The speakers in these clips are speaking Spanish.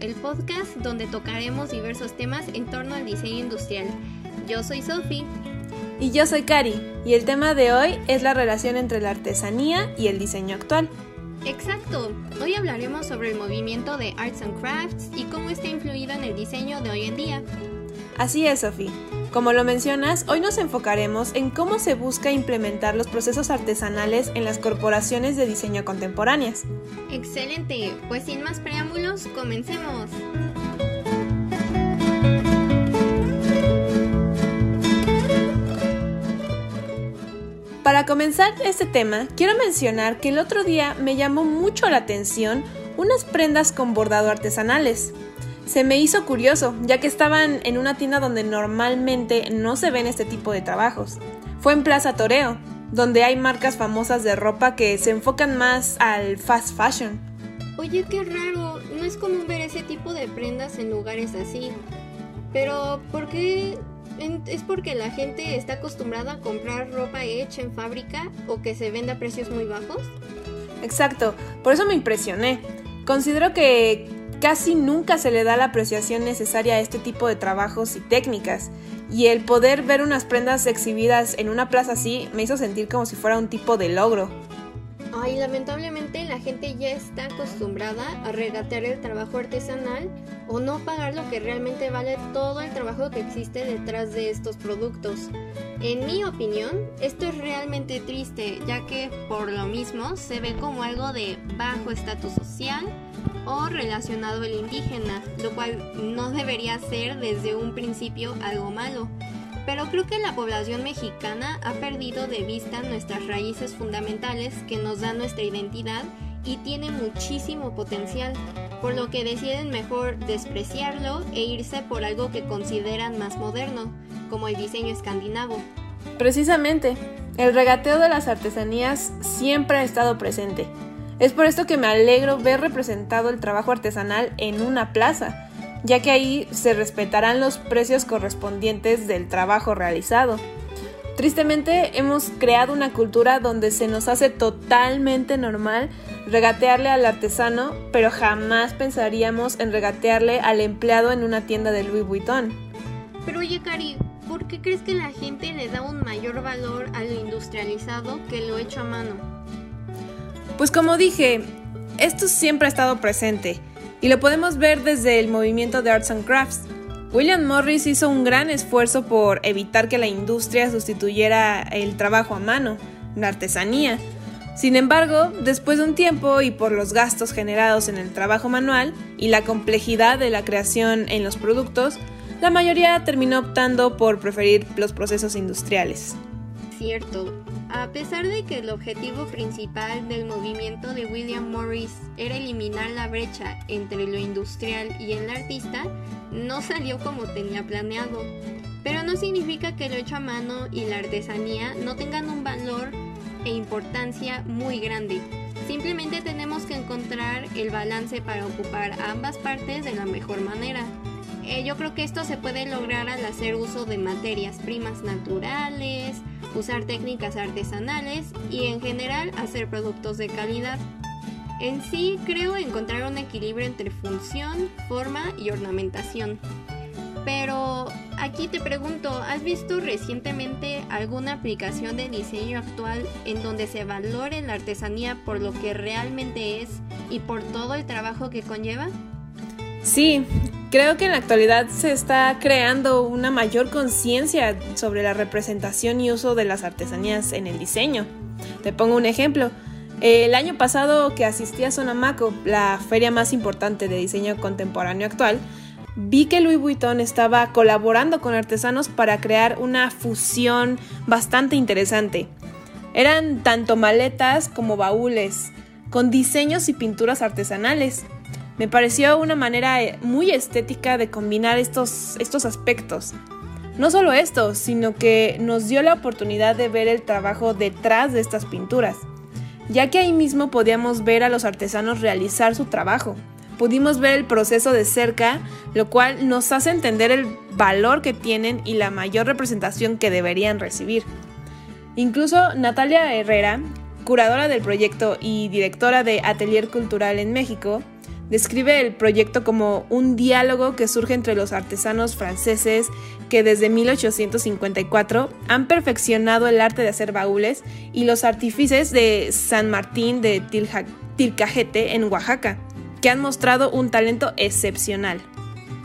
el podcast donde tocaremos diversos temas en torno al diseño industrial. Yo soy Sophie. Y yo soy Cari, y el tema de hoy es la relación entre la artesanía y el diseño actual. Exacto, hoy hablaremos sobre el movimiento de Arts and Crafts y cómo está influido en el diseño de hoy en día. Así es, Sophie. Como lo mencionas, hoy nos enfocaremos en cómo se busca implementar los procesos artesanales en las corporaciones de diseño contemporáneas. Excelente, pues sin más preámbulos, comencemos. Para comenzar este tema, quiero mencionar que el otro día me llamó mucho la atención unas prendas con bordado artesanales. Se me hizo curioso, ya que estaban en una tienda donde normalmente no se ven este tipo de trabajos. Fue en Plaza Toreo, donde hay marcas famosas de ropa que se enfocan más al fast fashion. Oye, qué raro, no es común ver ese tipo de prendas en lugares así. Pero, ¿por qué? ¿Es porque la gente está acostumbrada a comprar ropa hecha en fábrica o que se vende a precios muy bajos? Exacto, por eso me impresioné. Considero que casi nunca se le da la apreciación necesaria a este tipo de trabajos y técnicas. Y el poder ver unas prendas exhibidas en una plaza así me hizo sentir como si fuera un tipo de logro. Ay, lamentablemente la gente ya está acostumbrada a regatear el trabajo artesanal o no pagar lo que realmente vale todo el trabajo que existe detrás de estos productos. En mi opinión, esto es realmente triste, ya que por lo mismo se ve como algo de bajo estatus social o relacionado al indígena, lo cual no debería ser desde un principio algo malo. Pero creo que la población mexicana ha perdido de vista nuestras raíces fundamentales que nos dan nuestra identidad y tiene muchísimo potencial, por lo que deciden mejor despreciarlo e irse por algo que consideran más moderno, como el diseño escandinavo. Precisamente, el regateo de las artesanías siempre ha estado presente es por esto que me alegro ver representado el trabajo artesanal en una plaza, ya que ahí se respetarán los precios correspondientes del trabajo realizado. Tristemente hemos creado una cultura donde se nos hace totalmente normal regatearle al artesano, pero jamás pensaríamos en regatearle al empleado en una tienda de Louis Vuitton. Pero oye, Cari, ¿por qué crees que la gente le da un mayor valor a lo industrializado que lo hecho a mano? Pues como dije, esto siempre ha estado presente y lo podemos ver desde el movimiento de Arts and Crafts. William Morris hizo un gran esfuerzo por evitar que la industria sustituyera el trabajo a mano, la artesanía. Sin embargo, después de un tiempo y por los gastos generados en el trabajo manual y la complejidad de la creación en los productos, la mayoría terminó optando por preferir los procesos industriales. Cierto, a pesar de que el objetivo principal del movimiento de William Morris era eliminar la brecha entre lo industrial y el artista, no salió como tenía planeado. Pero no significa que lo hecho a mano y la artesanía no tengan un valor e importancia muy grande. Simplemente tenemos que encontrar el balance para ocupar ambas partes de la mejor manera. Eh, yo creo que esto se puede lograr al hacer uso de materias primas naturales, usar técnicas artesanales y en general hacer productos de calidad. En sí creo encontrar un equilibrio entre función, forma y ornamentación. Pero aquí te pregunto, ¿has visto recientemente alguna aplicación de diseño actual en donde se valore la artesanía por lo que realmente es y por todo el trabajo que conlleva? Sí, creo que en la actualidad se está creando una mayor conciencia sobre la representación y uso de las artesanías en el diseño. Te pongo un ejemplo. El año pasado que asistí a Sonamaco, la feria más importante de diseño contemporáneo actual, vi que Louis Vuitton estaba colaborando con artesanos para crear una fusión bastante interesante. Eran tanto maletas como baúles, con diseños y pinturas artesanales. Me pareció una manera eh, muy estética de combinar estos, estos aspectos. No solo esto, sino que nos dio la oportunidad de ver el trabajo detrás de estas pinturas, ya que ahí mismo podíamos ver a los artesanos realizar su trabajo. Pudimos ver el proceso de cerca, lo cual nos hace entender el valor que tienen y la mayor representación que deberían recibir. Incluso Natalia Herrera, curadora del proyecto y directora de Atelier Cultural en México, Describe el proyecto como un diálogo que surge entre los artesanos franceses que desde 1854 han perfeccionado el arte de hacer baúles y los artífices de San Martín de Tilcajete en Oaxaca, que han mostrado un talento excepcional.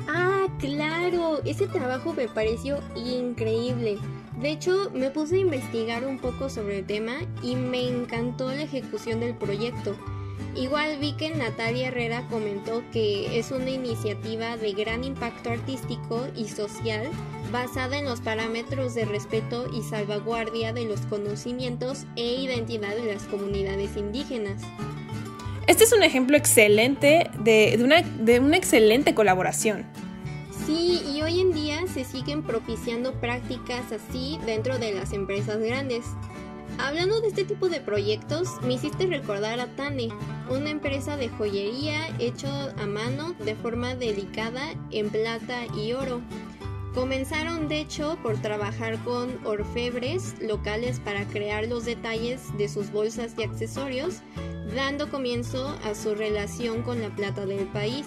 Ah, claro, ese trabajo me pareció increíble. De hecho, me puse a investigar un poco sobre el tema y me encantó la ejecución del proyecto. Igual vi que Natalia Herrera comentó que es una iniciativa de gran impacto artístico y social basada en los parámetros de respeto y salvaguardia de los conocimientos e identidad de las comunidades indígenas. Este es un ejemplo excelente de, una, de una excelente colaboración. Sí, y hoy en día se siguen propiciando prácticas así dentro de las empresas grandes. Hablando de este tipo de proyectos, me hiciste recordar a Tane, una empresa de joyería hecho a mano de forma delicada en plata y oro. Comenzaron de hecho por trabajar con orfebres locales para crear los detalles de sus bolsas y accesorios, dando comienzo a su relación con la plata del país.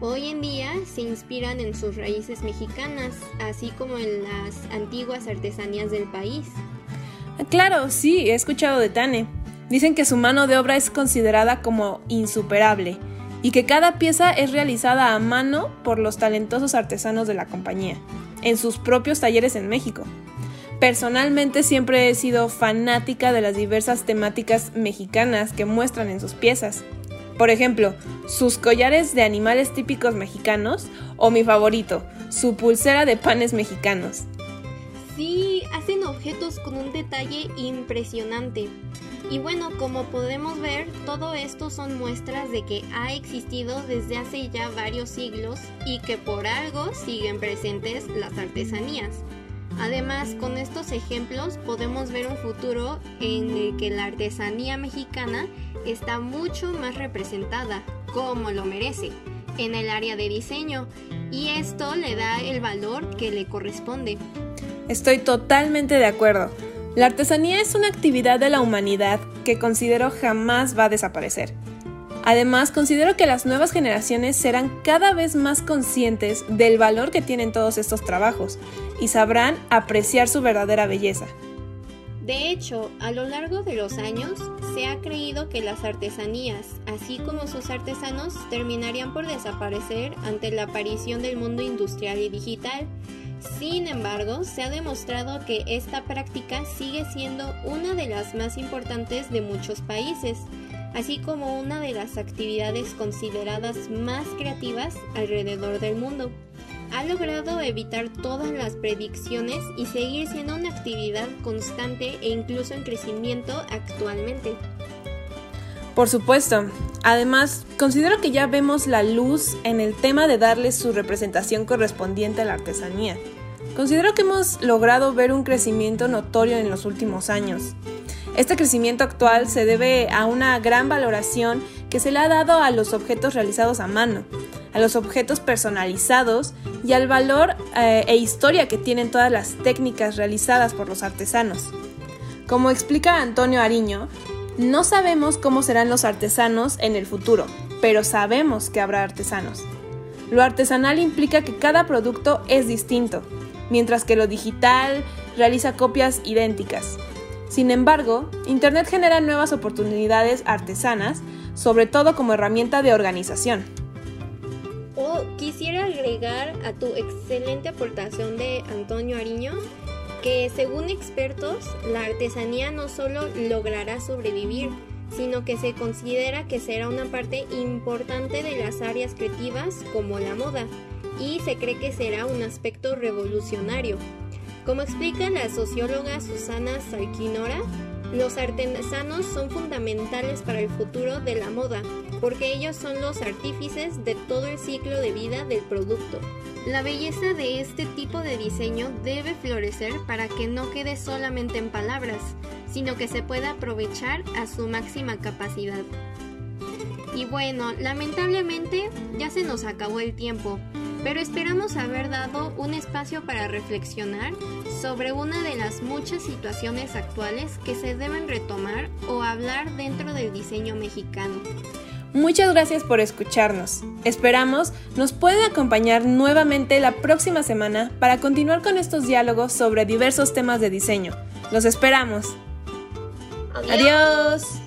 Hoy en día se inspiran en sus raíces mexicanas, así como en las antiguas artesanías del país. Claro, sí, he escuchado de Tane. Dicen que su mano de obra es considerada como insuperable y que cada pieza es realizada a mano por los talentosos artesanos de la compañía, en sus propios talleres en México. Personalmente siempre he sido fanática de las diversas temáticas mexicanas que muestran en sus piezas. Por ejemplo, sus collares de animales típicos mexicanos o mi favorito, su pulsera de panes mexicanos. Sí, hacen objetos con un detalle impresionante. Y bueno, como podemos ver, todo esto son muestras de que ha existido desde hace ya varios siglos y que por algo siguen presentes las artesanías. Además, con estos ejemplos podemos ver un futuro en el que la artesanía mexicana está mucho más representada, como lo merece, en el área de diseño, y esto le da el valor que le corresponde. Estoy totalmente de acuerdo. La artesanía es una actividad de la humanidad que considero jamás va a desaparecer. Además, considero que las nuevas generaciones serán cada vez más conscientes del valor que tienen todos estos trabajos y sabrán apreciar su verdadera belleza. De hecho, a lo largo de los años se ha creído que las artesanías, así como sus artesanos, terminarían por desaparecer ante la aparición del mundo industrial y digital, sin embargo, se ha demostrado que esta práctica sigue siendo una de las más importantes de muchos países, así como una de las actividades consideradas más creativas alrededor del mundo. Ha logrado evitar todas las predicciones y seguir siendo una actividad constante e incluso en crecimiento actualmente. Por supuesto. Además, considero que ya vemos la luz en el tema de darle su representación correspondiente a la artesanía. Considero que hemos logrado ver un crecimiento notorio en los últimos años. Este crecimiento actual se debe a una gran valoración que se le ha dado a los objetos realizados a mano, a los objetos personalizados y al valor eh, e historia que tienen todas las técnicas realizadas por los artesanos. Como explica Antonio Ariño, no sabemos cómo serán los artesanos en el futuro, pero sabemos que habrá artesanos. Lo artesanal implica que cada producto es distinto, mientras que lo digital realiza copias idénticas. Sin embargo, Internet genera nuevas oportunidades artesanas, sobre todo como herramienta de organización. Oh, quisiera agregar a tu excelente aportación de Antonio Ariño que según expertos, la artesanía no solo logrará sobrevivir, sino que se considera que será una parte importante de las áreas creativas como la moda, y se cree que será un aspecto revolucionario. Como explica la socióloga Susana Salquinora, los artesanos son fundamentales para el futuro de la moda, porque ellos son los artífices de todo el ciclo de vida del producto. La belleza de este tipo de diseño debe florecer para que no quede solamente en palabras, sino que se pueda aprovechar a su máxima capacidad. Y bueno, lamentablemente ya se nos acabó el tiempo, pero esperamos haber dado un espacio para reflexionar sobre una de las muchas situaciones actuales que se deben retomar o hablar dentro del diseño mexicano. Muchas gracias por escucharnos. Esperamos nos pueden acompañar nuevamente la próxima semana para continuar con estos diálogos sobre diversos temas de diseño. Los esperamos. Adiós. Adiós.